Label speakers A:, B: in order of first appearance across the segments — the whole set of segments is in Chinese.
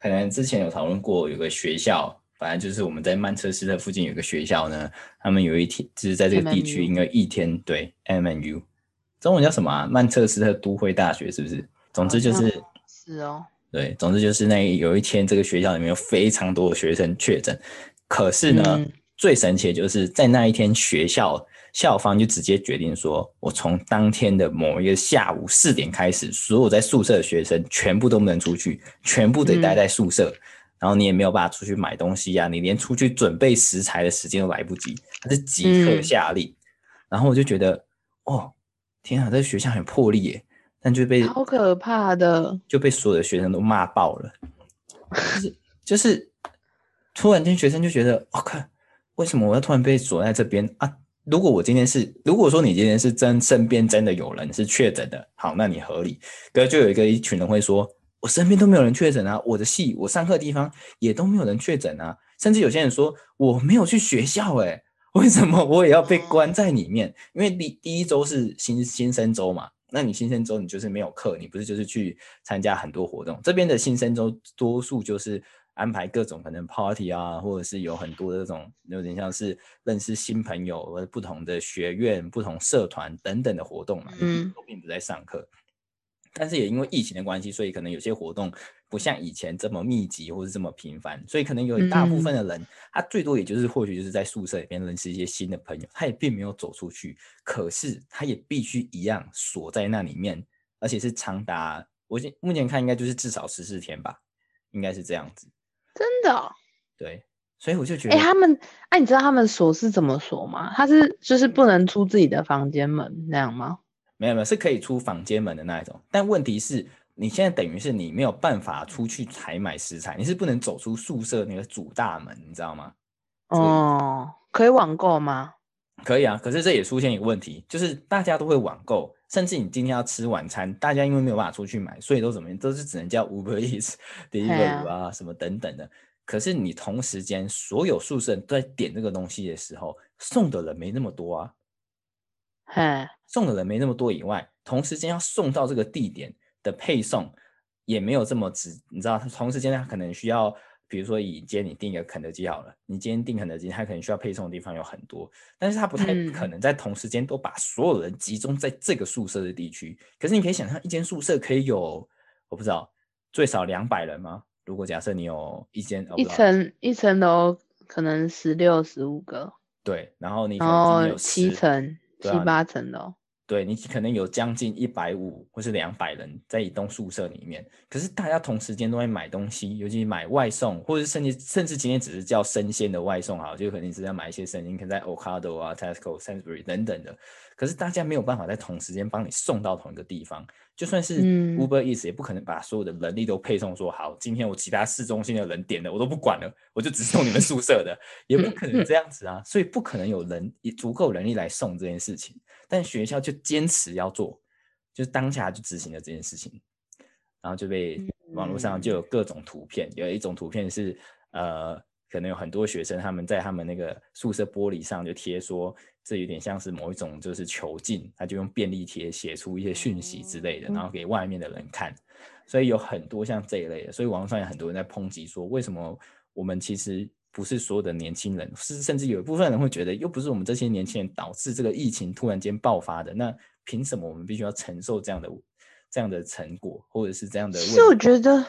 A: 可能之前有讨论过，有个学校，反正就是我们在曼彻斯特附近有个学校呢，他们有一天就是在这个地区应该一天对 MNU，中文叫什么啊？曼彻斯特都会大学是不是？总之就是
B: 是哦，
A: 对，总之就是那有一天这个学校里面有非常多的学生确诊，可是呢，嗯、最神奇的就是在那一天学校。校方就直接决定说，我从当天的某一个下午四点开始，所有在宿舍的学生全部都不能出去，全部得待在宿舍。嗯、然后你也没有办法出去买东西呀、啊，你连出去准备食材的时间都来不及。他是即刻下令，嗯、然后我就觉得，哦，天啊，这个学校很魄力耶，但就被
B: 好可怕的，
A: 就被所有的学生都骂爆了。就是就是，突然间学生就觉得，我、哦、靠，为什么我要突然被锁在这边啊？如果我今天是，如果说你今天是真身边真的有人是确诊的，好，那你合理。可是就有一个一群人会说，我身边都没有人确诊啊，我的系我上课的地方也都没有人确诊啊，甚至有些人说我没有去学校，诶，为什么我也要被关在里面？因为第第一周是新新生周嘛，那你新生周你就是没有课，你不是就是去参加很多活动？这边的新生周多数就是。安排各种可能 party 啊，或者是有很多的这种有点像是认识新朋友，或者不同的学院、不同社团等等的活动嘛，嗯，都并不在上课。但是也因为疫情的关系，所以可能有些活动不像以前这么密集或是这么频繁，所以可能有一大部分的人，嗯、他最多也就是或许就是在宿舍里面认识一些新的朋友，他也并没有走出去，可是他也必须一样锁在那里面，而且是长达我现目前看应该就是至少十四天吧，应该是这样子。
B: 真的、哦，
A: 对，所以我就觉得，
B: 哎、欸，他们，哎、啊，你知道他们锁是怎么锁吗？他是就是不能出自己的房间门那样吗？
A: 没有没有，是可以出房间门的那一种。但问题是，你现在等于是你没有办法出去采买食材，你是不能走出宿舍那个主大门，你知道吗？
B: 哦，可以网购吗？
A: 可以啊，可是这也出现一个问题，就是大家都会网购，甚至你今天要吃晚餐，大家因为没有办法出去买，所以都怎么样，都是只能叫 Uber Eats、Deliveroo 啊什么等等的。可是你同时间所有宿舍都在点这个东西的时候，送的人没那么多啊。
B: 嘿，
A: 送的人没那么多以外，同时间要送到这个地点的配送也没有这么直，你知道，同时间他可能需要。比如说，以今天你订一个肯德基好了，你今天订肯德基，它可能需要配送的地方有很多，但是它不太可能在同时间都把所有人集中在这个宿舍的地区。可是你可以想象，一间宿舍可以有，我不知道最少两百人吗？如果假设你有一间
B: 一层一层楼，可能十六十五个，
A: 对，然后你可能有
B: 七层七八层楼。
A: 对，你可能有将近一百五或是两百人在一栋宿舍里面，可是大家同时间都在买东西，尤其买外送，或者甚至甚至今天只是叫生鲜的外送，好，就肯定是要买一些生鲜，可能在 Ocado 啊、Tesco、Sainsbury 等等的。可是大家没有办法在同时间帮你送到同一个地方，就算是 Uber Eats 也不可能把所有的人力都配送说好，今天我其他市中心的人点的我都不管了，我就只送你们宿舍的，也不可能这样子啊，所以不可能有人也足够人力来送这件事情。但学校就坚持要做，就是当下就执行了这件事情，然后就被网络上就有各种图片，嗯、有一种图片是呃，可能有很多学生他们在他们那个宿舍玻璃上就贴说，这有点像是某一种就是囚禁，他就用便利贴写出一些讯息之类的，然后给外面的人看，所以有很多像这一类的，所以网络上有很多人在抨击说，为什么我们其实。不是所有的年轻人，是甚至有一部分人会觉得，又不是我们这些年轻人导致这个疫情突然间爆发的，那凭什么我们必须要承受这样的这样的成果，或者是这样的问题？
B: 是我觉得，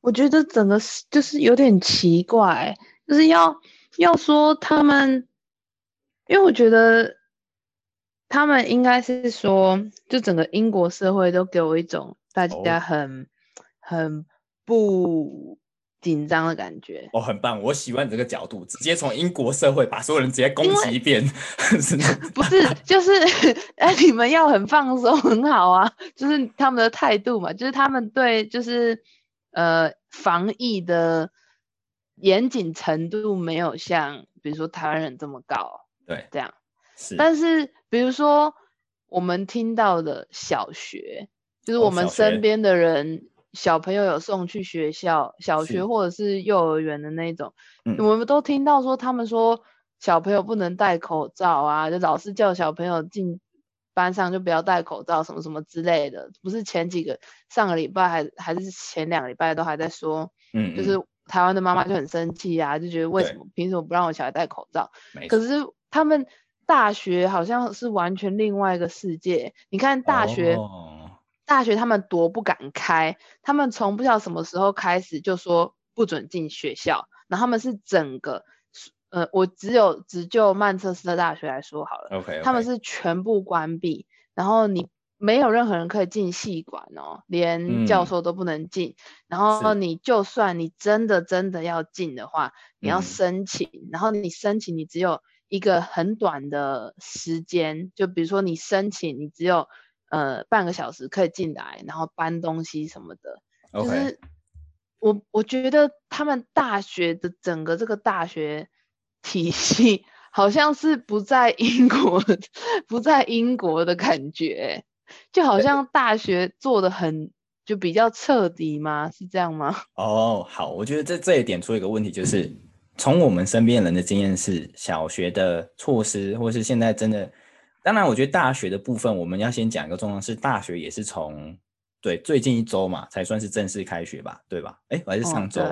B: 我觉得整个就是有点奇怪，就是要要说他们，因为我觉得他们应该是说，就整个英国社会都给我一种大家很、哦、很不。紧张的感觉
A: 哦，很棒，我喜欢你这个角度，直接从英国社会把所有人直接攻击一遍，是
B: 不是，就是哎，你们要很放松，很好啊，就是他们的态度嘛，就是他们对就是呃防疫的严谨程度没有像比如说台湾人这么高，
A: 对，
B: 这样
A: 是，
B: 但是比如说我们听到的小学，就是我们身边的人。哦小朋友有送去学校，小学或者是幼儿园的那种，嗯、我们都听到说他们说小朋友不能戴口罩啊，就老师叫小朋友进班上就不要戴口罩，什么什么之类的。不是前几个上个礼拜还还是前两个礼拜都还在说，嗯，嗯，就是台湾的妈妈就很生气啊，就觉得为什么凭什么不让我小孩戴口罩？可是他们大学好像是完全另外一个世界。你看大学，哦、大学他们多不敢开，他们从不知道什么时候开始就说不准进学校，然后他们是整个。呃，我只有只就曼彻斯特大学来说好了.他们是全部关闭，然后你没有任何人可以进系馆哦，连教授都不能进，嗯、然后你就算你真的真的要进的话，你要申请，嗯、然后你申请你只有一个很短的时间，就比如说你申请你只有呃半个小时可以进来，然后搬东西什么的.就是我我觉得他们大学的整个这个大学。体系好像是不在英国，不在英国的感觉，就好像大学做的很就比较彻底吗？是这样吗？
A: 哦，好，我觉得这这一点出一个问题，就是从我们身边人的经验是，小学的措施，或是现在真的，当然，我觉得大学的部分，我们要先讲一个状况是，大学也是从对最近一周嘛，才算是正式开学吧，对吧？哎，还是上周，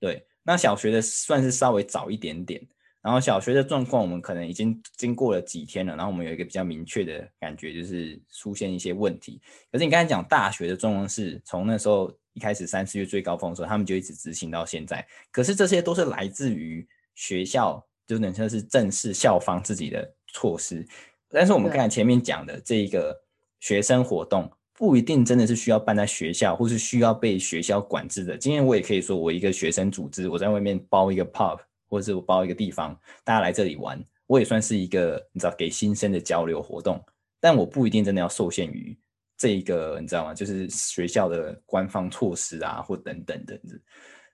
A: 对，那小学的算是稍微早一点点。然后小学的状况，我们可能已经经过了几天了，然后我们有一个比较明确的感觉，就是出现一些问题。可是你刚才讲大学的状况是从那时候一开始三四月最高峰的时候，他们就一直执行到现在。可是这些都是来自于学校，就等于说是正式校方自己的措施。但是我们刚才前面讲的这一个学生活动，不一定真的是需要办在学校，或是需要被学校管制的。今天我也可以说，我一个学生组织，我在外面包一个 pub。或者是我包一个地方，大家来这里玩，我也算是一个你知道给新生的交流活动，但我不一定真的要受限于这一个你知道吗？就是学校的官方措施啊，或等等等等。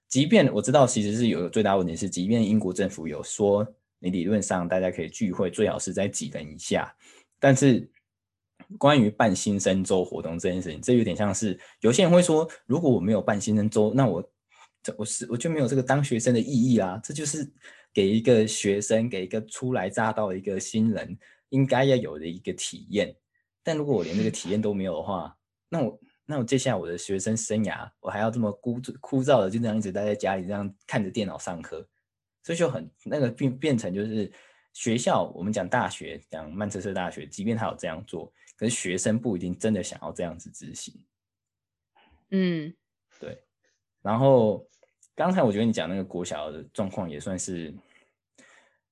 A: 即便我知道其实是有个最大问题是，即便英国政府有说你理论上大家可以聚会，最好是在几人以下，但是关于办新生周活动这件事情，这有点像是有些人会说，如果我没有办新生周，那我。这我是我就没有这个当学生的意义啊！这就是给一个学生，给一个初来乍到的一个新人应该要有的一个体验。但如果我连这个体验都没有的话，那我那我接下来我的学生生涯，我还要这么枯枯燥的就这样一直待在家里，这样看着电脑上课，所以就很那个变变成就是学校，我们讲大学，讲曼彻斯特大学，即便他有这样做，可是学生不一定真的想要这样子执行。
B: 嗯，
A: 对，然后。刚才我觉得你讲那个国小的状况也算是，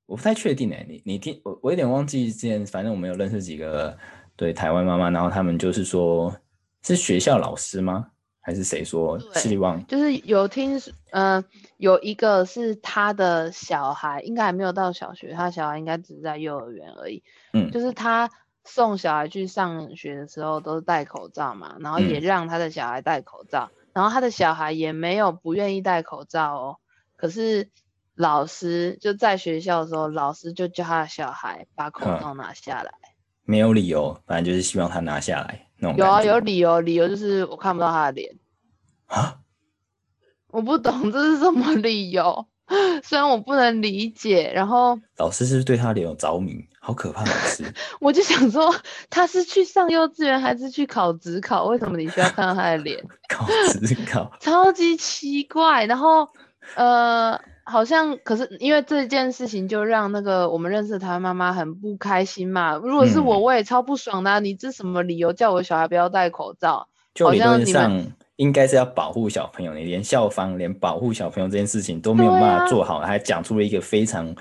A: 我不太确定哎，你你听我我有点忘记之前，反正我们有认识几个对台湾妈妈，然后他们就是说，是学校老师吗？还是谁说希望？
B: 就是有听，嗯、呃，有一个是他的小孩，应该还没有到小学，他小孩应该只是在幼儿园而已。嗯，就是他送小孩去上学的时候都是戴口罩嘛，然后也让他的小孩戴口罩。嗯然后他的小孩也没有不愿意戴口罩哦，可是老师就在学校的时候，老师就叫他的小孩把口罩拿下来。
A: 没有理由，反正就是希望他拿下来那种。
B: 有啊，有理由，理由就是我看不到他的脸。
A: 啊？
B: 我不懂这是什么理由，虽然我不能理解。然后
A: 老师是不是对他脸有着迷？好可怕，老师！
B: 我就想说，他是去上幼稚园还是去考职考？为什么你需要看到他的脸？
A: 考职考，
B: 超级奇怪。然后，呃，好像可是因为这件事情，就让那个我们认识他妈妈很不开心嘛。如果是我，我也超不爽的啊。你这什么理由叫我小孩不要戴口罩？
A: 就理论上应该是要保护小朋友，你连校方连保护小朋友这件事情都没有办法做好，啊、还讲出了一个非常。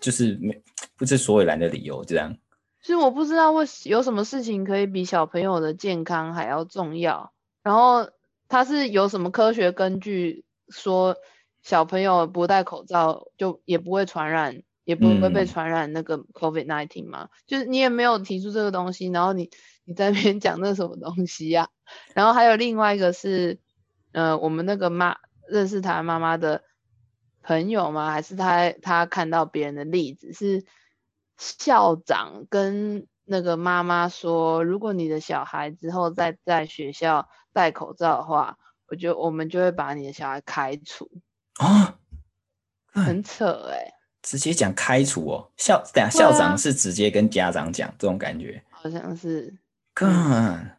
A: 就是没不知所以然的理由，这样。
B: 其实我不知道为有什么事情可以比小朋友的健康还要重要。然后他是有什么科学根据说小朋友不戴口罩就也不会传染，也不会被传染那个 COVID-19 吗？嗯。就是你也没有提出这个东西，然后你你在那边讲那什么东西呀？然后还有另外一个是，呃，我们那个妈认识他妈妈的。朋友吗？还是他他看到别人的例子，是校长跟那个妈妈说，如果你的小孩之后再在学校戴口罩的话，我就我们就会把你的小孩开除
A: 啊，
B: 很扯哎、欸，
A: 直接讲开除哦，校等下校长是直接跟家长讲这种感觉，
B: 好像是。
A: 干，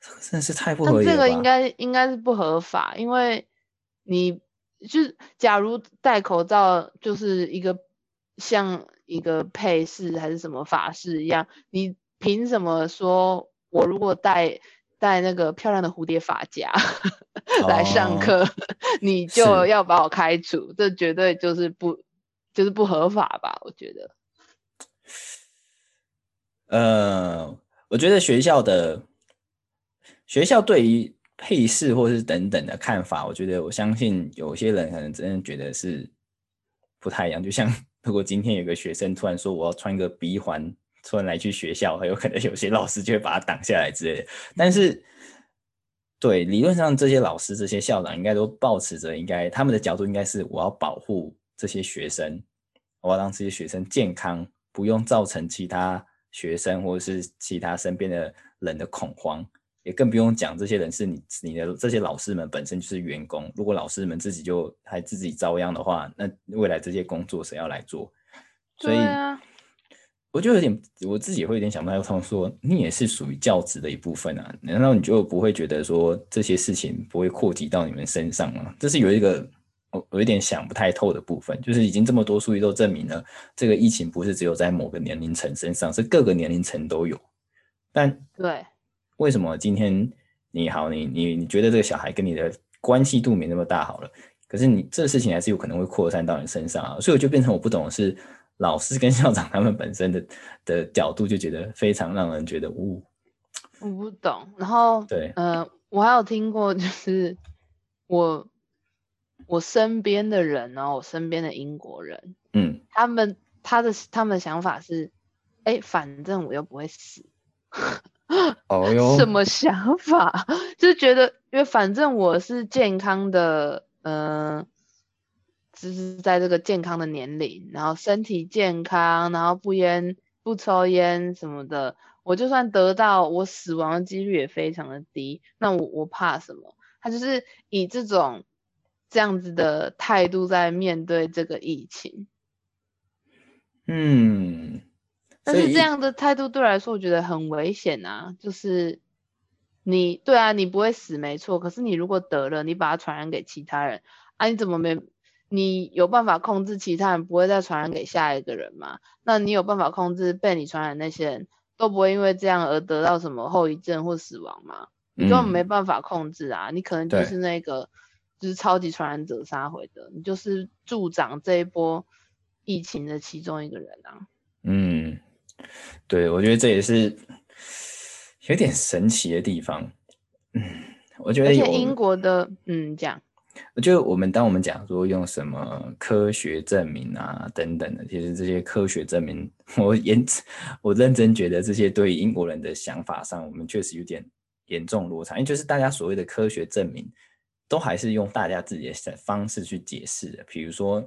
A: 这个真的是太不合理了。
B: 这个应该应该是不合法，因为你就是假如戴口罩就是一个像一个配饰还是什么发饰一样，你凭什么说我如果戴戴那个漂亮的蝴蝶发夹 来上课，哦、你就要把我开除？这绝对就是不就是不合法吧？我觉得。
A: 呃。我觉得学校的学校对于配饰或是等等的看法，我觉得我相信有些人可能真的觉得是不太一样。就像 如果今天有个学生突然说我要穿个鼻环，突然来去学校，很有可能有些老师就会把他挡下来之类的。但是，对理论上这些老师、这些校长应该都抱持着，应该他们的角度应该是我要保护这些学生，我要让这些学生健康，不用造成其他。学生或者是其他身边的人的恐慌，也更不用讲，这些人是你你的这些老师们本身就是员工。如果老师们自己就还自己遭殃的话，那未来这些工作谁要来做？所以，我就有点我自己会有点想不太通，说你也是属于教职的一部分啊，难道你就不会觉得说这些事情不会扩及到你们身上吗？这是有一个。我有一点想不太透的部分，就是已经这么多数据都证明了，这个疫情不是只有在某个年龄层身上，是各个年龄层都有。但对，为什么今天你好，你你你觉得这个小孩跟你的关系度没那么大好了，可是你这事情还是有可能会扩散到你身上啊？所以我就变成我不懂的是老师跟校长他们本身的的角度，就觉得非常让人觉得呜，
B: 我不懂。然后对，呃，我还有听过，就是我。我身边的人呢，我身边的英国人，嗯，他们他的他们的想法是，哎，反正我又不会死，哦 哟，什么想法？就是觉得，因为反正我是健康的，嗯、呃，就是在这个健康的年龄，然后身体健康，然后不烟不抽烟什么的，我就算得到，我死亡的几率也非常的低，那我我怕什么？他就是以这种。这样子的态度在面对这个疫情，
A: 嗯，
B: 但是这样的态度对我来说，我觉得很危险啊。就是你对啊，你不会死没错，可是你如果得了，你把它传染给其他人啊，你怎么没？你有办法控制其他人不会再传染给下一个人吗？那你有办法控制被你传染那些人都不会因为这样而得到什么后遗症或死亡吗？你根本没办法控制啊，嗯、你可能就是那个。就是超级传染者杀回的，你就是助长这一波疫情的其中一个人啊。
A: 嗯，对，我觉得这也是有点神奇的地方。嗯，我觉得有
B: 英国的，嗯，讲，
A: 我觉得我们当我们讲说用什么科学证明啊等等的，其实这些科学证明，我严我认真觉得这些对英国人的想法上，我们确实有点严重落差，因为就是大家所谓的科学证明。都还是用大家自己的方式去解释的，比如说，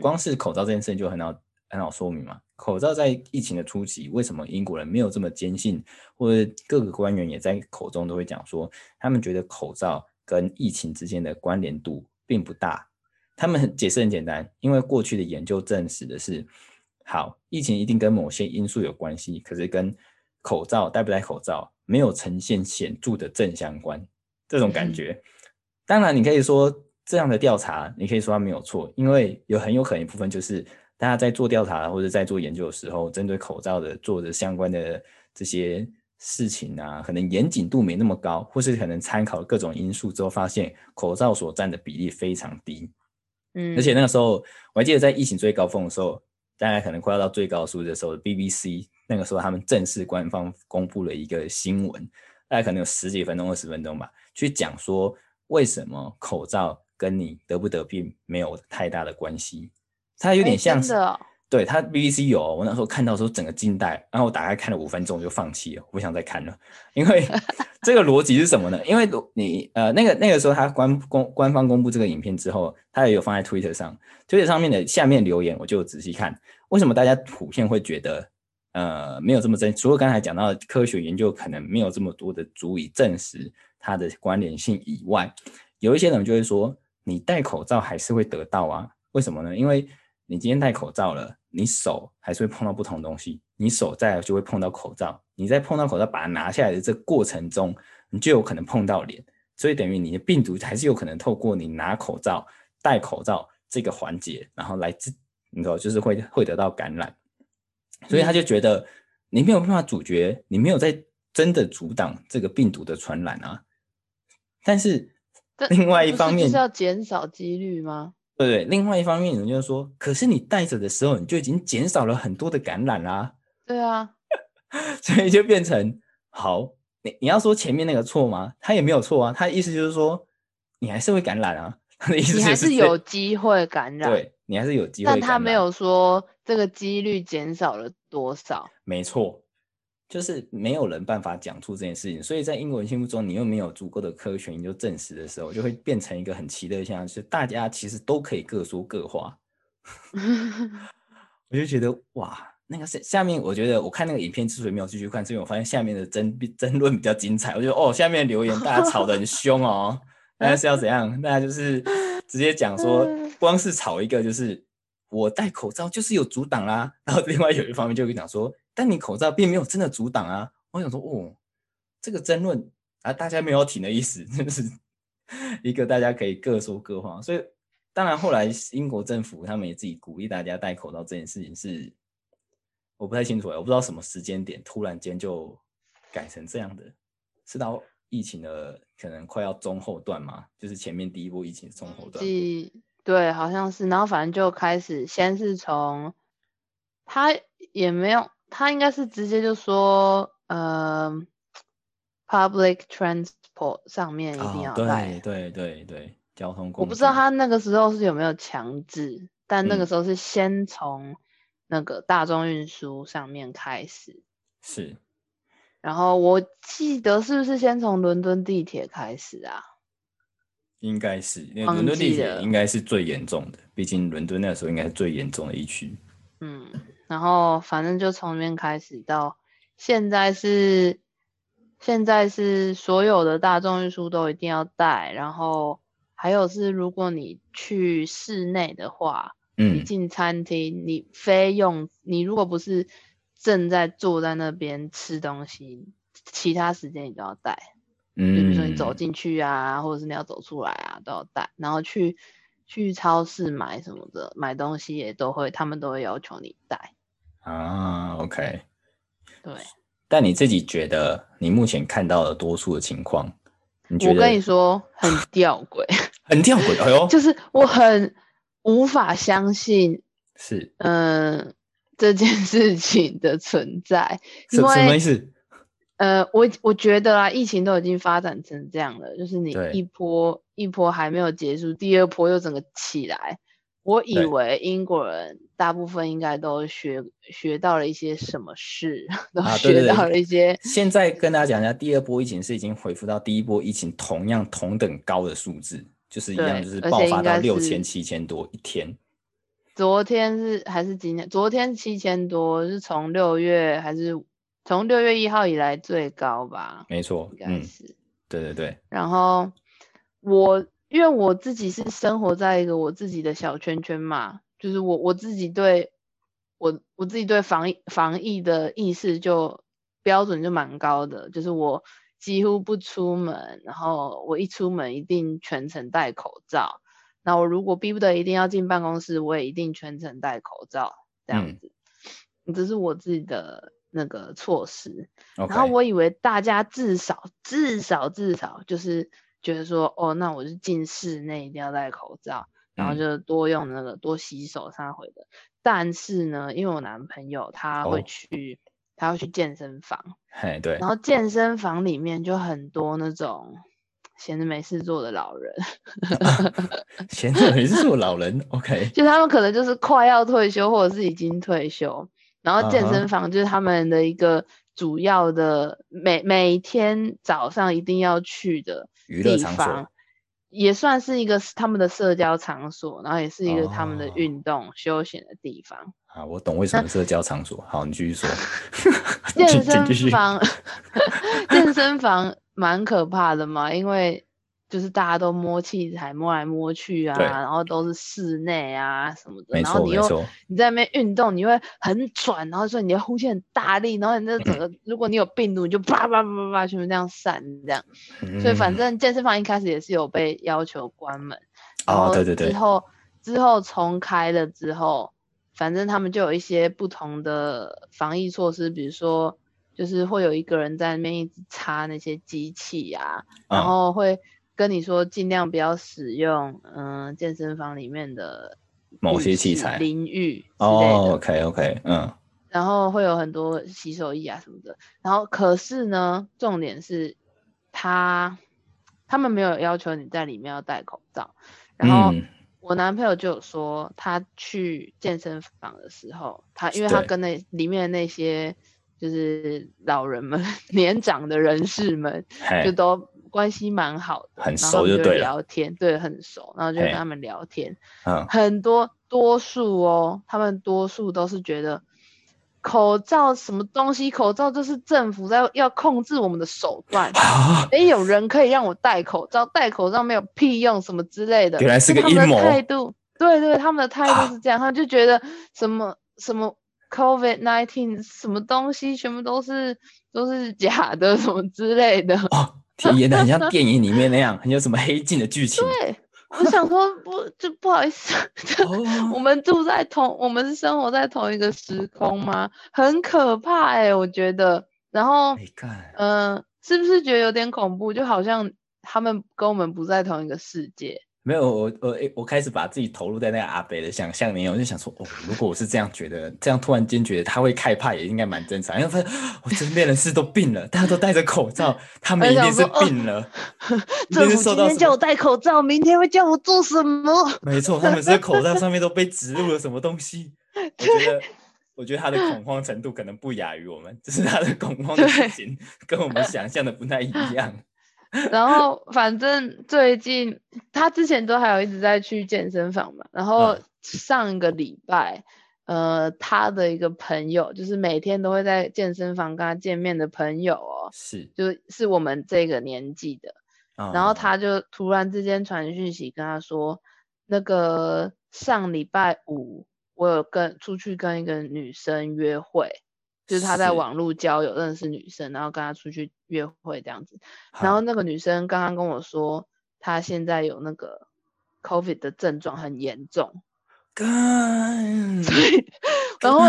A: 光是口罩这件事情就很好很好说明嘛。口罩在疫情的初期，为什么英国人没有这么坚信，或者各个官员也在口中都会讲说，他们觉得口罩跟疫情之间的关联度并不大。他们解释很简单，因为过去的研究证实的是，好，疫情一定跟某些因素有关系，可是跟口罩戴不戴口罩没有呈现显著的正相关，这种感觉。嗯当然，你可以说这样的调查，你可以说它没有错，因为有很有可能一部分就是大家在做调查或者在做研究的时候，针对口罩的做的相关的这些事情啊，可能严谨度没那么高，或是可能参考各种因素之后，发现口罩所占的比例非常低。嗯，而且那个时候我还记得在疫情最高峰的时候，大概可能快要到最高数的时候，BBC 那个时候他们正式官方公布了一个新闻，大概可能有十几分钟、二十分钟吧，去讲说。为什么口罩跟你得不得病没有太大的关系？它有点像是，哦、对，它 BBC 有，我那时候看到时候整个惊呆，然后我打开看了五分钟就放弃了，我不想再看了，因为 这个逻辑是什么呢？因为你呃那个那个时候他官公官方公布这个影片之后，他也有放在 Twitter 上，Twitter 上面的下面留言我就仔细看，为什么大家普遍会觉得呃没有这么真？除了刚才讲到的科学研究可能没有这么多的足以证实。它的关联性以外，有一些人就会说，你戴口罩还是会得到啊？为什么呢？因为你今天戴口罩了，你手还是会碰到不同东西，你手再来就会碰到口罩，你在碰到口罩把它拿下来的这过程中，你就有可能碰到脸，所以等于你的病毒还是有可能透过你拿口罩、戴口罩这个环节，然后来自你知道就是会会得到感染，所以他就觉得你没有办法阻绝，你没有在真的阻挡这个病毒的传染啊，但是。另外一方面
B: 是，是要减少几率吗？
A: 对对，另外一方面，有人就是说，可是你戴着的时候，你就已经减少了很多的感染啦、啊。
B: 对啊，
A: 所以就变成好，你你要说前面那个错吗？他也没有错啊，他的意思就是说，你还是会感染啊。他的意思就是
B: 你还是有机会感染，
A: 对你还是有机会，
B: 但他没有说这个几率减少了多少。
A: 没错。就是没有人办法讲出这件事情，所以在英国人心目中，你又没有足够的科学研究证实的时候，就会变成一个很奇特的现象，就是大家其实都可以各说各话。我就觉得哇，那个是下面，我觉得我看那个影片之所以没有继续看，是因为我发现下面的争 争论比较精彩。我觉得哦，下面的留言大家吵得很凶哦，大家是要怎样？大家就是直接讲说，光是吵一个就是我戴口罩就是有阻挡啦，然后另外有一方面就会讲说。但你口罩并没有真的阻挡啊！我想说，哦，这个争论啊，大家没有停的意思，就是 一个大家可以各说各话。所以，当然后来英国政府他们也自己鼓励大家戴口罩这件事情是，我不太清楚哎，我不知道什么时间点突然间就改成这样的，是到疫情的可能快要中后段嘛？就是前面第一波疫情中后段，
B: 对，好像是，然后反正就开始，先是从他也没有。他应该是直接就说，呃，public transport 上面一定要戴。
A: 哦，对对对对，交通工具。
B: 我不知道他那个时候是有没有强制，但那个时候是先从那个大众运输上面开始。
A: 是。
B: 然后我记得是不是先从伦敦地铁开始啊？
A: 应该是，因为伦敦地铁应该是最严重的，毕竟伦敦那时候应该是最严重的一区。
B: 嗯。然后反正就从那边开始到现在是，现在是所有的大众运输都一定要带，然后还有是如果你去室内的话，嗯，你进餐厅，你非用你如果不是正在坐在那边吃东西，其他时间你都要戴，嗯，就比如说你走进去啊，或者是你要走出来啊，都要带，然后去去超市买什么的买东西也都会，他们都会要求你带。
A: 啊，OK，
B: 对，
A: 但你自己觉得你目前看到的多数的情况，你觉得？
B: 我跟你说很吊诡，
A: 很吊诡，哎呦，
B: 就是我很无法相信，
A: 是，
B: 嗯、呃，这件事情的存在，
A: 什么什么意思？
B: 呃，我我觉得啊，疫情都已经发展成这样了，就是你一波一波还没有结束，第二波又整个起来。我以为英国人大部分应该都学学到了一些什么事，都学到了一些。
A: 啊、对对对，现在跟大家讲一下，第二波疫情是已经恢复到第一波疫情同样同等高的数字，就是一样，就是爆发到六千七千多一天。
B: 昨天是还是今天？昨天七千多，是从六月还是从六月一号以来最高吧？
A: 没错，应该是、嗯。对对对。
B: 然后我。因为我自己是生活在一个我自己的小圈圈嘛，就是我我自己对我我自己对防疫防疫的意识就标准就蛮高的，就是我几乎不出门，然后我一出门一定全程戴口罩，那我如果逼不得一定要进办公室，我也一定全程戴口罩，这样子，嗯，这是我自己的那个措施。然后我以为大家至少至少至少就是。觉得说哦，那我就进室内一定要戴口罩，然后就多用那个、嗯、多洗手上回的。但是呢，因为我男朋友他会去，哦、他会去健身房，
A: 嘿，对。
B: 然后健身房里面就很多那种闲着没事做的老人，
A: 闲着没事做老人，OK。
B: 就他们可能就是快要退休，或者是已经退休，然后健身房就是他们的一个主要的每每天早上一定要去的。地方也算是一个他们的社交场所，然后也是一个他们的运动、哦、休闲的地方。
A: 啊，我懂为什么社交场所。好，你继续说。
B: 健 身房，健身房蛮可怕的嘛，因为就是大家都摸器材摸来摸去啊，然后都是室内啊什么的，然后你又，你在那边运动，你会很喘，然后所以你的呼吸很大力，然后你那整个、嗯、如果你有病毒，你就啪啪啪啪啪全部这样散这样，嗯、所以反正健身房一开始也是有被要求关门，
A: 哦对对对，
B: 之后之后重开了之后，反正他们就有一些不同的防疫措施，比如说就是会有一个人在那边一直擦那些机器啊，嗯、然后会。跟你说，尽量不要使用，嗯、呃，健身房里面的
A: 某些器材，
B: 淋浴
A: 哦，OK OK，嗯，
B: 然后会有很多洗手液啊什么的，然后可是呢，重点是他他们没有要求你在里面要戴口罩，然后我男朋友就有说，他去健身房的时候，他因为他跟那里面的那些就是老人们、年长的人士们就都。关系蛮好的，
A: 很熟就对了。
B: 聊天，对，很熟，然后就跟他们聊天。嗯，很多多数哦，他们多数都是觉得口罩什么东西，口罩就是政府在要控制我们的手段。没有人可以让我戴口罩，戴口罩没有屁用，什么之类的。
A: 原来是个阴谋。
B: 态度，对对，他们的态度是这样，他就觉得什么什么 COVID nineteen 什么东西，全部都是都是假的，什么之类的。
A: 演的很像 电影里面那样，很有什么黑镜的剧情。
B: 对，我想说不，就不好意思，我们住在同，我们是生活在同一个时空吗？很可怕哎、欸，我觉得。然后，嗯、呃，是不是觉得有点恐怖？就好像他们跟我们不在同一个世界。
A: 没有，我我我开始把自己投入在那个阿北的想象里面，我就想说，哦，如果我是这样觉得，这样突然间觉得他会害怕，也应该蛮正常。因为发现我身边人是都病了，大家都戴着口罩，他们一定是病了。
B: 政府今天叫我戴口罩，明天会叫我做什么？
A: 没错，他们这个口罩上面都被植入了什么东西。我觉得，我觉得他的恐慌程度可能不亚于我们，只是他的恐慌的事情跟我们想象的不太一样。
B: 然后反正最近他之前都还有一直在去健身房嘛，然后上个礼拜，嗯、呃，他的一个朋友，就是每天都会在健身房跟他见面的朋友哦，
A: 是，
B: 就是我们这个年纪的，嗯、然后他就突然之间传讯息跟他说，那个上礼拜五我有跟出去跟一个女生约会。就是他在网络交友认识女生，然后跟他出去约会这样子。然后那个女生刚刚跟我说，她现在有那个 COVID 的症状很严重。
A: 干，
B: 对。然后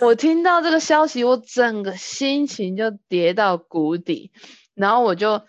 B: 我听到这个消息，我整个心情就跌到谷底。然后我就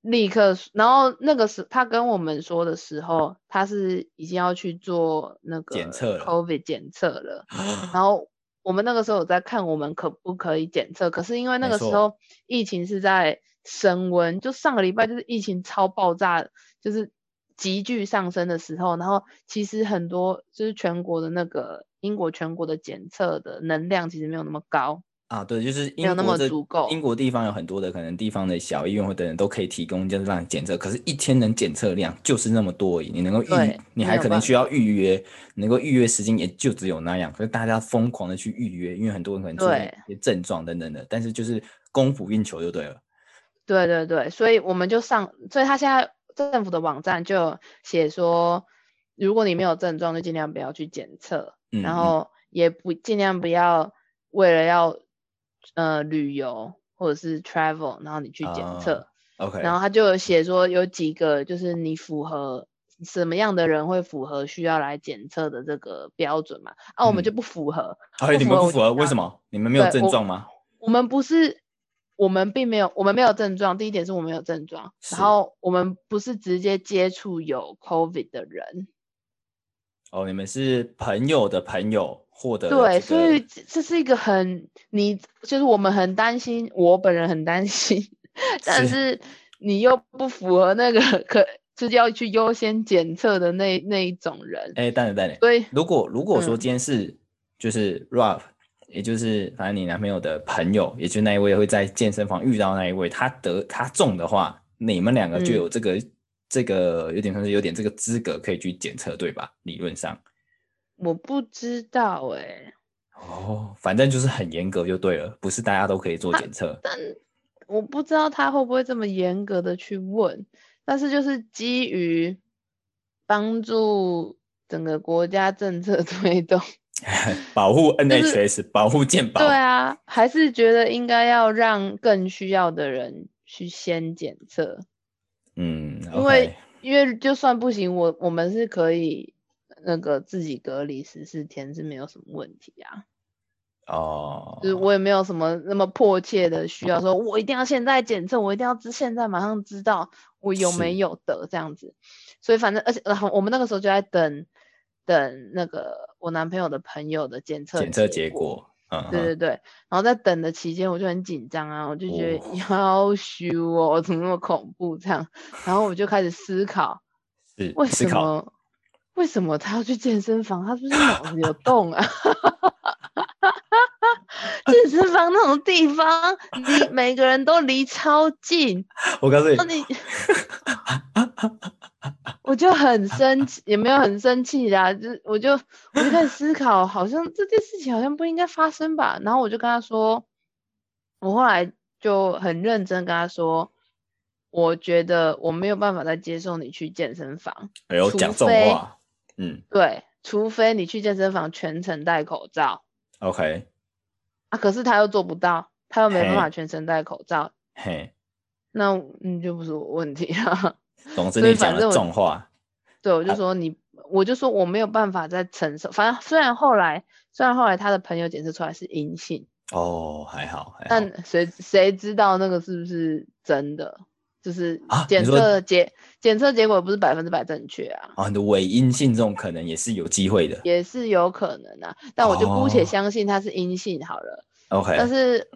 B: 立刻，然后那个时他跟我们说的时候，他是已经要去做那个检测 COVID 检测了。然后。我们那个时候有在看，我们可不可以检测？可是因为那个时候疫情是在升温，就上个礼拜就是疫情超爆炸，就是急剧上升的时候。然后其实很多就是全国的那个英国全国的检测的能量其实没有那么高。
A: 啊，对，就是
B: 没有那么足够。
A: 英国地方有很多的可能，地方的小医院或等人都可以提供，就是让你检测。可是，一天能检测量就是那么多而已。你能够预，你还可能需要预约，能够预约时间也就只有那样。所以大家疯狂的去预约，因为很多人可能出现一些症状等等的。但是就是供不应求就对了。
B: 对对对，所以我们就上，所以他现在政府的网站就写说，如果你没有症状，就尽量不要去检测，然后也不尽量不要为了要。呃，旅游或者是 travel，然后你去检测
A: ，uh，OK，
B: 然后他就有写说有几个，就是你符合什么样的人会符合需要来检测的这个标准嘛？啊，我们就不符合。
A: 哎，你们不符合，为什么？你们没有症状吗？
B: 我，我们不是，我们并没有，我们没有症状。第一点是我们没有症状，然后我们不是直接接触有 COVID 的人。
A: 哦，你们是朋友的朋友。获得
B: 对，所以这是一个很你就是我们很担心，我本人很担心，但是你又不符合那个可就是要去优先检测的那那一种人。
A: 哎、欸，等等等等，
B: 所以
A: 如果如果说今天是、嗯、就是 Rob，也就是反正你男朋友的朋友，也就那一位会在健身房遇到那一位，他得他中的话，你们两个就有这个、嗯、这个有点像是有点这个资格可以去检测，对吧？理论上。
B: 我不知道哎、欸，
A: 哦，反正就是很严格就对了，不是大家都可以做检测。
B: 但我不知道他会不会这么严格的去问，但是就是基于帮助整个国家政策推动，
A: 保护 NHS，、就是、保护健保。
B: 对啊，还是觉得应该要让更需要的人去先检测。
A: 嗯
B: 因为因为就算不行，我我们是可以那个自己隔离十四天是没有什么问题啊。
A: 哦，
B: 就是我也没有什么那么迫切的需要，说我一定要现在检测，我一定要知现在马上知道我有没有得这样子。所以反正而且然后我们那个时候就在等等那个我男朋友的朋友的检测
A: 检测结果。
B: 嗯，对对对。然后在等的期间，我就很紧张啊，我就觉得要虚哦，怎么那么恐怖这样？然后我就开始思考，
A: 是
B: 为什么为什么他要去健身房？他是不是脑子有洞啊？健身房那种地方，离每个人都离超近。
A: 我告诉
B: 你，我就很生气，也没有很生气啦，就我就我就开始思考，好像这件事情好像不应该发生吧。然后我就跟他说，我后来就很认真跟他说，我觉得我没有办法再接受你去健身房。
A: 哎呦，讲这种话，嗯，
B: 对，除非你去健身房全程戴口罩。
A: OK。
B: 啊！可是他又做不到，他又没办法全程戴口罩。
A: 嘿，
B: 那嗯就不是我问题了。
A: 总之你讲了重话。
B: 对，我就说你，啊、我就说我没有办法再承受。反正虽然后来，虽然后来他的朋友检测出来是阴性。
A: 哦，还好。还好，
B: 但谁谁知道那个是不是真的？就是检测结检测结果不是百分之百正确啊。
A: 啊，你的伪阴性这种可能也是有机会的，
B: 也是有可能啊。但我就姑且相信它是阴性好了。
A: 哦、OK。
B: 但是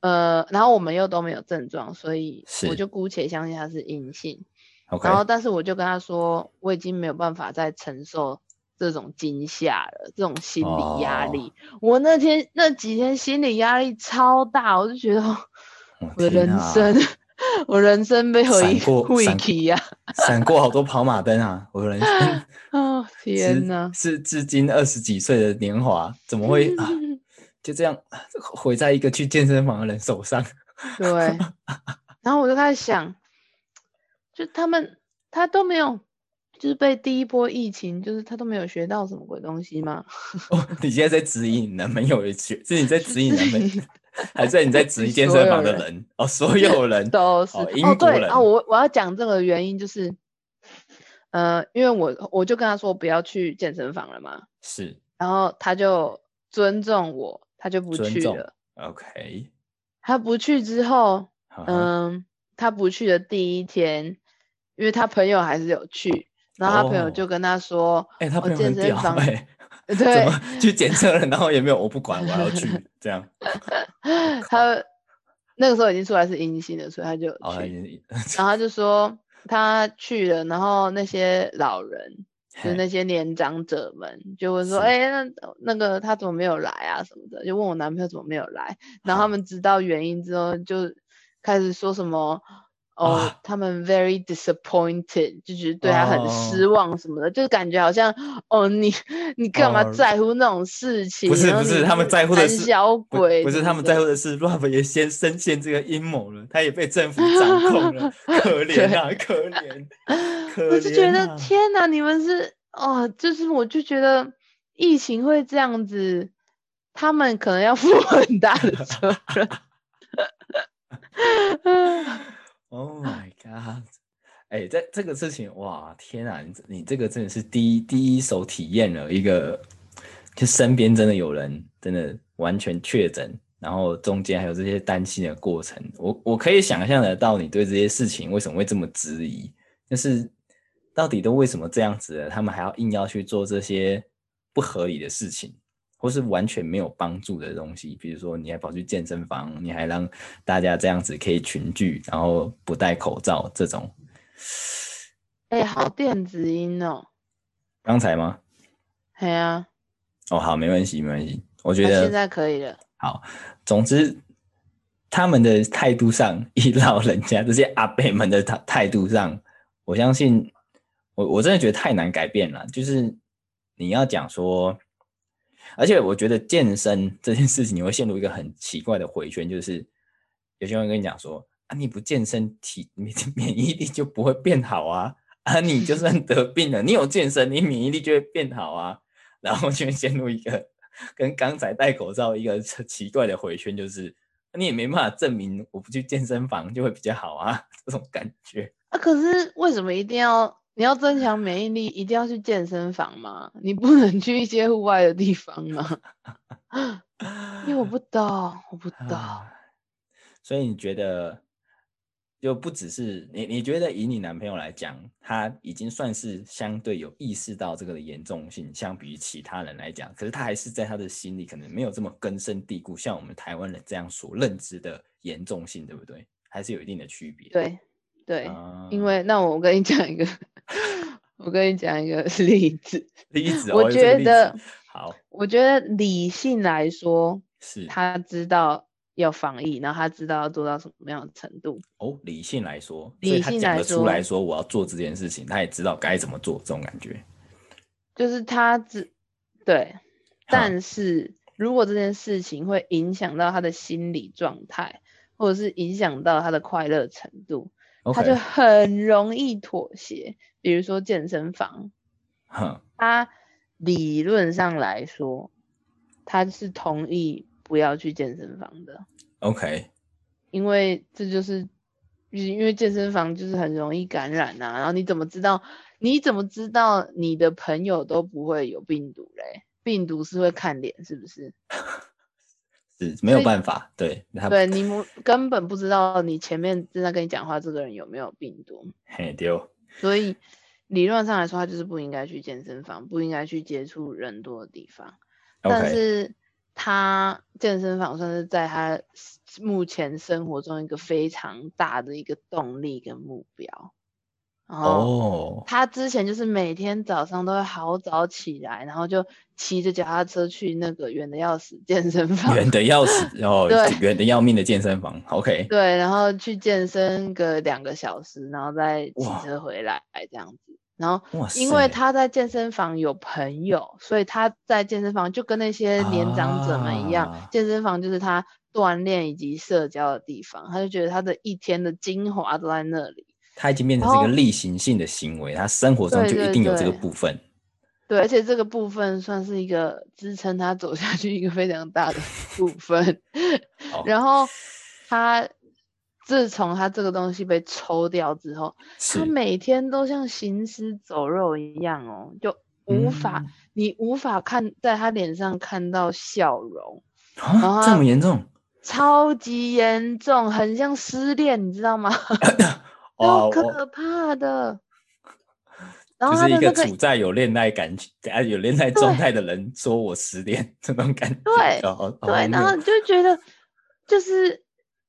B: 呃，然后我们又都没有症状，所以我就姑且相信它是阴性。
A: OK。
B: 然后，但是我就跟他说，我已经没有办法再承受这种惊吓了，这种心理压力。哦、我那天那几天心理压力超大，我就觉得我的人生。我人生被毁毁去呀，
A: 闪过好多跑马灯啊！我的人生
B: 哦，天哪，
A: 是至今二十几岁的年华，怎么会啊？就这样毁在一个去健身房的人手上。
B: 对，然后我就开始想，就他们他都没有，就是被第一波疫情，就是他都没有学到什么鬼东西吗？
A: 哦，你现在在指引你男朋友学，是你在指引男朋友。还是你在指引健身房的人，人。哦，所有人
B: 都是哦，哦，对啊，我我要讲这个原因就是，呃，因为我我就跟他说不要去健身房了嘛，
A: 是，
B: 然后他就尊重我，他就不去了。
A: OK，
B: 他不去之后，嗯、呃，他不去的第一天，因为他朋友还是有去，然后他朋友就跟他说，
A: 哎、哦欸，他朋友很屌，健身房怎么去检测了，然后也没有，我不管，我要去这样。
B: 他那个时候已经出来是阴性的，所以他就去。哦、然后他就说他去了，然后那些老人，就是那些年长者们就会说：“哎、欸，那那个他怎么没有来啊？什么的？”就问我男朋友怎么没有来。然后他们知道原因之后，就开始说什么。哦、oh, 啊，他们 very disappointed，就觉得对他很失望什么的，oh. 就感觉好像哦，你你干嘛在乎那种事情？Oh. 不是
A: 不是，他们在乎的是
B: 小 鬼，
A: 不是他们在乎的是 Ralph 也先深陷这个阴谋了，他也被政府掌控了，可怜啊，可怜，可怜、啊。
B: 我就觉得天哪，你们是哦，就是我就觉得疫情会这样子，他们可能要 负很大的责任。
A: Oh my god！哎、欸，这这个事情，哇，天啊，你你这个真的是第一第一手体验了一个，就身边真的有人真的完全确诊，然后中间还有这些担心的过程，我我可以想象得到你对这些事情为什么会这么质疑，就是到底都为什么这样子了，他们还要硬要去做这些不合理的事情。或是完全没有帮助的东西，比如说你还跑去健身房，你还让大家这样子可以群聚，然后不戴口罩这种。
B: 哎、欸，好电子音哦。
A: 刚才吗？
B: 对啊。
A: 哦，好，没关系，没关系。我觉得、啊、
B: 现在可以了。
A: 好，总之他们的态度上，以老人家这些阿伯们的态态度上，我相信我我真的觉得太难改变了。就是你要讲说。而且我觉得健身这件事情，你会陷入一个很奇怪的回圈，就是有些人跟你讲说啊，你不健身体，你的 免疫力就不会变好啊。啊，你就算得病了，你有健身，你免疫力就会变好啊。然后就会陷入一个跟刚才戴口罩一个奇怪的回圈，就是你也没办法证明我不去健身房就会比较好啊，这种感觉。
B: 啊，可是为什么一定要你要增强免疫力，一定要去健身房吗？你不能去一些户外的地方吗？因为我不懂，我不懂。
A: 所以你觉得？就不只是你，你觉得以你男朋友来讲，他已经算是相对有意识到这个的严重性，相比于其他人来讲，可是他还是在他的心里可能没有这么根深蒂固，像我们台湾人这样所认知的严重性，对不对？还是有一定的区别。
B: 对，对，嗯、因为那我跟你讲一个，我跟你讲一个 例子，
A: 例子，
B: 我觉得、
A: 哦、好，
B: 我觉得理性来说，
A: 是
B: 他知道。要防疫，然后他知道要做到什么样的程度。
A: 哦，理性来说，
B: 理性来说，
A: 出来说我要做这件事情，他也知道该怎么做，这种感觉。
B: 就是他只对，但是如果这件事情会影响到他的心理状态，或者是影响到他的快乐程度.他就很容易妥协。比如说健身房，他理论上来说，他是同意。不要去健身房的
A: ，OK，
B: 因为这就是，因为健身房就是很容易感染呐、啊。然后你怎么知道？你怎么知道你的朋友都不会有病毒嘞？病毒是会看脸，是不是？
A: 是没有办法，对，
B: 对，你们根本不知道你前面正在跟你讲话这个人有没有病毒。
A: 嘿，丢。
B: 所以理论上来说，他就是不应该去健身房，不应该去接触人多的地方。但是。他健身房算是在他目前生活中一个非常大的一个动力跟目标。哦，他之前就是每天早上都会好早起来，然后就骑着脚踏车去那个远的要死健身房，
A: 远的要死，然后远的要命的健身房。OK，
B: 对，然后去健身个两个小时，然后再骑车回来这样子。然后，因为他在健身房有朋友，所以他在健身房就跟那些年长者们一样，啊、健身房就是他锻炼以及社交的地方。他就觉得他的一天的精华都在那里。
A: 他已经变成是一个例行性的行为，他生活中就一定有这个部分。
B: 对，而且这个部分算是一个支撑他走下去一个非常大的部分。然后他。自从他这个东西被抽掉之后，他每天都像行尸走肉一样哦，就无法、嗯，你无法看在他脸上看到笑容
A: 啊，这么严重？
B: 超级严重，很像失恋，你知道吗？好可怕的。
A: 就是一个处在有恋爱感觉、有恋爱状态的人说我失恋这种感觉，
B: 对对，然后就觉得就是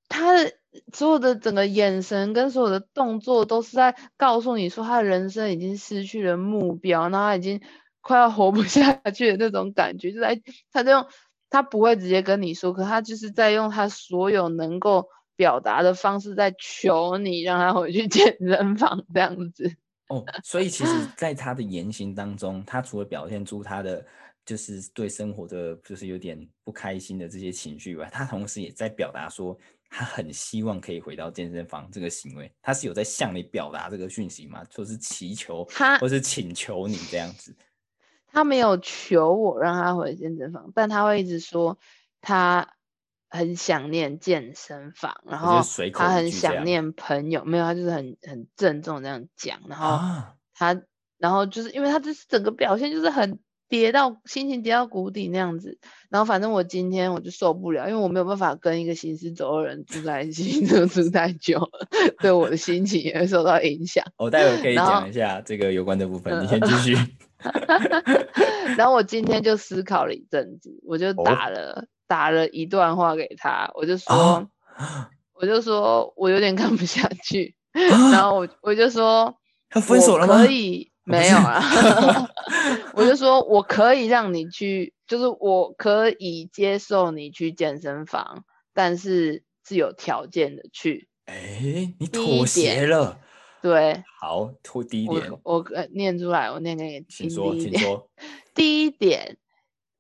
B: 他的。所有的整个眼神跟所有的动作都是在告诉你说，他的人生已经失去了目标，然后他已经快要活不下去的那种感觉。就在他就用他不会直接跟你说，可他就是在用他所有能够表达的方式在求你让他回去健身房这样子。
A: 哦，所以其实，在他的言行当中，他除了表现出他的就是对生活的就是有点不开心的这些情绪外，他同时也在表达说。他很希望可以回到健身房这个行为，他是有在向你表达这个讯息吗？就是祈求他，或是请求你这样子。
B: 他没有求我让他回健身房，但他会一直说他很想念健身房，然后他很想念朋友。没有，他就是很很郑重这样讲。然后他，啊、然后就是因为他这是整个表现就是很。跌到心情跌到谷底那样子，然后反正我今天我就受不了，因为我没有办法跟一个行尸走肉人住在一起，住住太久了，对我的心情也会受到影响。
A: 我待会可以讲一下这个有关的部分，你先继续。
B: 然后我今天就思考了一阵子，我就打了、哦、打了一段话给他，我就说，哦、我就说我有点看不下去，哦、然后我我就说
A: 他分手了吗？
B: 可以。没有啊，我就说我可以让你去，就是我可以接受你去健身房，但是是有条件的去。
A: 哎、欸，你妥协了？
B: 对，
A: 好，拖第一点，
B: 我，我念出来，我念给你听。
A: 请说，请说。
B: 第一点，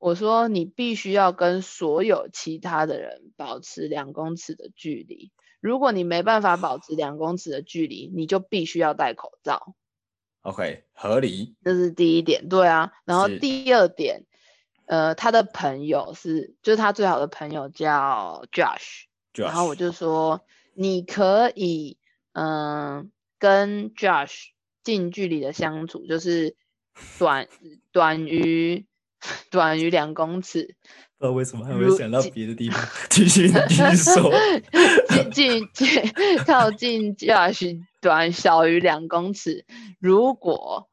B: 我说你必须要跟所有其他的人保持两公尺的距离。如果你没办法保持两公尺的距离，你就必须要戴口罩。
A: OK，合理。
B: 这是第一点，对啊。然后第二点，呃，他的朋友是，就是他最好的朋友叫 Josh。Josh。然后我就说，你可以，嗯、呃，跟 Josh 近距离的相处，就是短短于 短于两公尺。
A: 不知道为什么还会想到别的地方，继续继续说。
B: 近近靠近 Josh 短小于两公尺，如果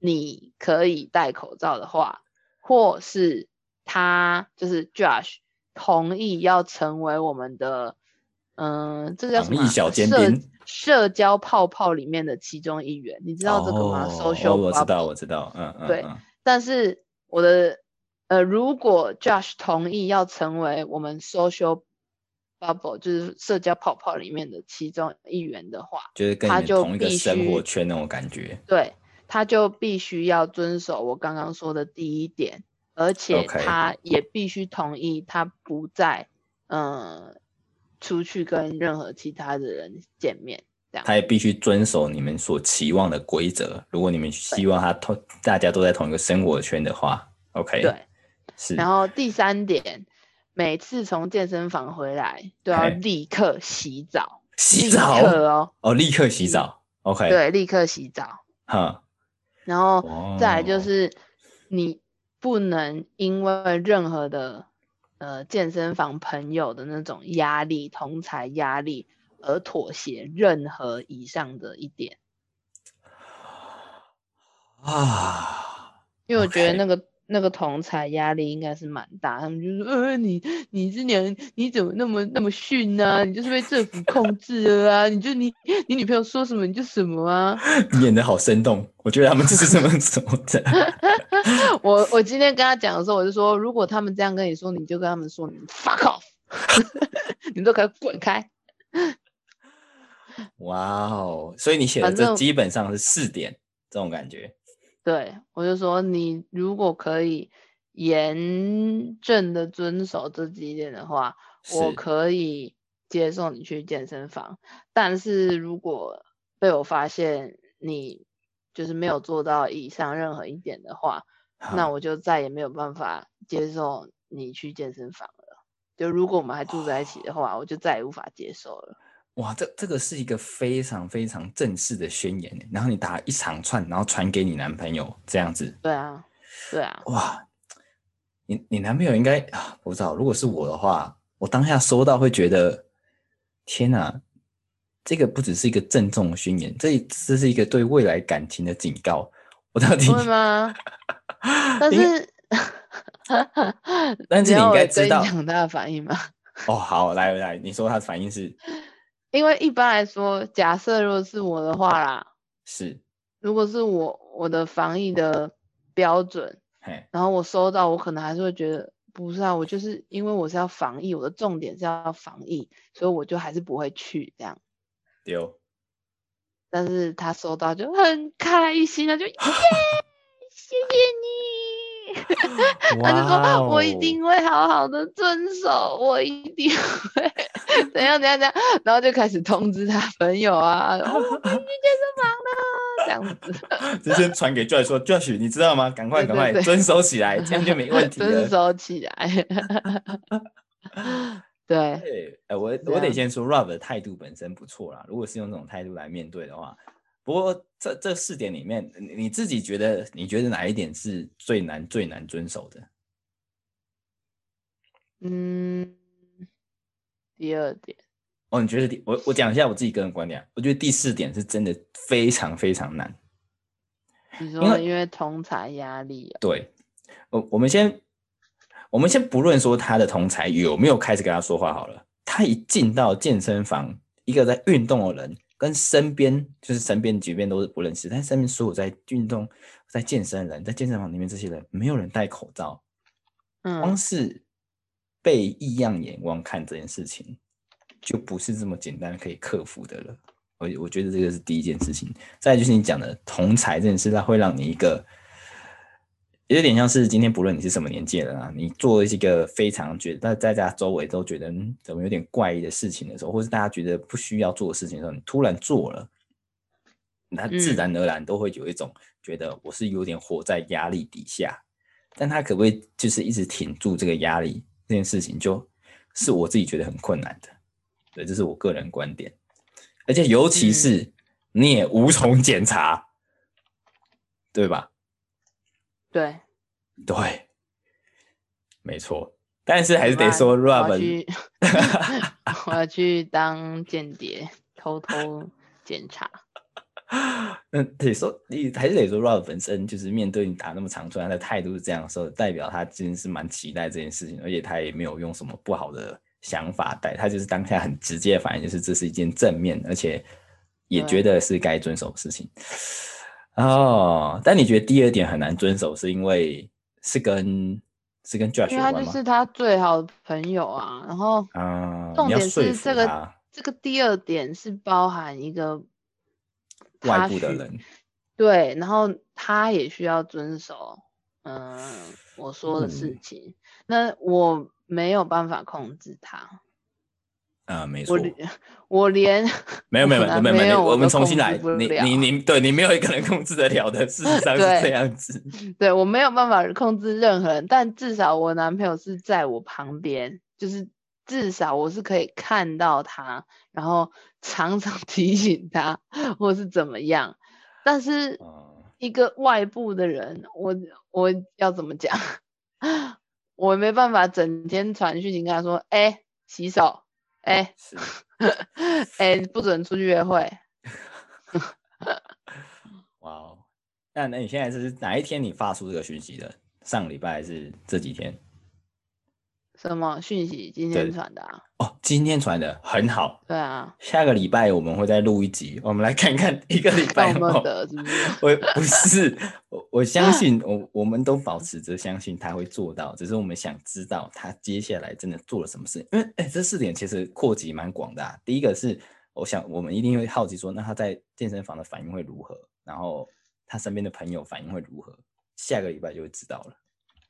B: 你可以戴口罩的话，或是他就是 Josh 同意要成为我们的，嗯、呃，这个叫什么？小尖兵。社交泡泡里面的其中一员，你知道这个吗？Social，
A: 哦，我知道，我知道，嗯嗯。
B: 对，但是我的。呃，如果 Josh 同意要成为我们 social bubble，就是社交泡泡里面的其中一员的话，
A: 就是跟你同一个生活圈那种感觉。
B: 对，他就必须要遵守我刚刚说的第一点，而且他也必须同意他不再嗯、呃、出去跟任何其他的人见面，这样。
A: 他也必须遵守你们所期望的规则。如果你们希望他同大家都在同一个生活圈的话，OK。
B: 对。是。然后第三点，每次从健身房回来都要立刻洗澡，
A: 洗澡？
B: 哦，
A: 哦，立刻洗澡，OK，
B: 对，立刻洗澡，
A: 哈，
B: 然后再来就是你不能因为任何的呃健身房朋友的那种压力、同才压力而妥协任何以上的一点
A: 啊，
B: 因为我觉得那个。那个同才压力应该是蛮大，他们就说：“呃，你你这娘，你怎么那么那么逊呢、啊？你就是被政府控制了啊！你就你你女朋友说什么你就什么啊！”
A: 你演的好生动，我觉得他们就是这么 说的。
B: 我我今天跟他讲的时候，我就说：如果他们这样跟你说，你就跟他们说：“你 fuck off，你都可以滚开。”
A: 哇哦！所以你写的这基本上是四点这种感觉。
B: 对，我就说你如果可以严正的遵守这几点的话，我可以接受你去健身房。但是如果被我发现你就是没有做到以上任何一点的话，那我就再也没有办法接受你去健身房了。就如果我们还住在一起的话，我就再也无法接受了。
A: 哇，这这个是一个非常非常正式的宣言，然后你打一长串，然后传给你男朋友这样子。
B: 对啊，对啊。
A: 哇，你你男朋友应该啊，不知道，如果是我的话，我当下收到会觉得，天哪，这个不只是一个郑重的宣言，这这是一个对未来感情的警告。我到底
B: 会吗？但 是，
A: 但是你应该知道
B: 他的反应吗？
A: 哦，好，来来，你说他的反应是。
B: 因为一般来说，假设如果是我的话啦，
A: 是，
B: 如果是我我的防疫的标准，然后我收到，我可能还是会觉得不是啊，我就是因为我是要防疫，我的重点是要防疫，所以我就还是不会去这样。
A: 丢，
B: 但是他收到就很开心啊，就 耶，谢谢你。他就说：“我一定会好好的遵守，我一定会怎样怎样怎样。”然后就开始通知他朋友啊，我去 健身房了，这样子。
A: 直接传给 Josh 说：“Josh，你知道吗？赶快赶快遵守起来，这样就没问题 了。”
B: 遵守起来。对，
A: 对，哎，我我得先说，Rob 的态度本身不错啦。如果是用这种态度来面对的话。不过这这四点里面，你自己觉得你觉得哪一点是最难最难遵守的？
B: 嗯，第二点。
A: 哦，你觉得第我我讲一下我自己个人观点，我觉得第四点是真的非常非常难。
B: 你说因为同侪压力啊？
A: 对，我我们先我们先不论说他的同侪有没有开始跟他说话好了，他一进到健身房，一个在运动的人。跟身边就是身边，即便都是不认识，但身边所有在运动、在健身的人，在健身房里面这些人，没有人戴口罩，
B: 嗯，
A: 光是被异样眼光看这件事情，就不是这么简单可以克服的了。我我觉得这个是第一件事情。再来就是你讲的同才这件事，它会让你一个有点像是今天不论你是什么年纪的啊，你做一个非常觉得大家周围都觉得怎么有点怪异的事情的时候，或是大家觉得不需要做的事情的时候，你突然做了，那自然而然都会有一种觉得我是有点活在压力底下，但他可不可以就是一直挺住这个压力这件事情，就是我自己觉得很困难的。对，这是我个人观点，而且尤其是你也无从检查，对吧？
B: 对，
A: 对，没错，但是还是得说 Rob，
B: 我要去当间谍，偷偷检查。
A: 嗯，得说你还是得说 Rob 本身就是面对你打那么长出来，他的态度是这样说，代表他真的是蛮期待这件事情，而且他也没有用什么不好的想法带，他就是当下很直接的反应，就是这是一件正面，而且也觉得是该遵守的事情。哦，但你觉得第二点很难遵守，是因为是跟是跟 Josh
B: 他就是他最好的朋友啊。然后啊，重点是这个这个第二点是包含一个
A: 外部的人，
B: 对，然后他也需要遵守，嗯、呃，我说的事情，嗯、那我没有办法控制他。
A: 啊，没错，
B: 我连
A: 没有没有 没有没有没有，我们重新来，你你你，对你没有一个人控制得了的，事实上是这样子。
B: 对，对我没有办法控制任何人，但至少我男朋友是在我旁边，就是至少我是可以看到他，然后常常 提醒他，或是怎么样。但是一个外部的人，我我要怎么讲？我没办法整天传讯息跟他说，哎、欸，洗手。哎、欸，是，哎、欸，不准出去约会。
A: 哇哦，那那你现在是哪一天你发出这个讯息的？上礼拜还是这几天？
B: 什么讯息？今天传的啊？
A: 哦，今天传的很好。
B: 对啊，
A: 下个礼拜我们会再录一集，我们来看看一个礼拜 后。我不是，我我相信 我，我们都保持着相信他会做到，只是我们想知道他接下来真的做了什么事。因为哎，这四点其实扩及蛮广的啊。第一个是，我想我们一定会好奇说，那他在健身房的反应会如何？然后他身边的朋友反应会如何？下个礼拜就会知道了。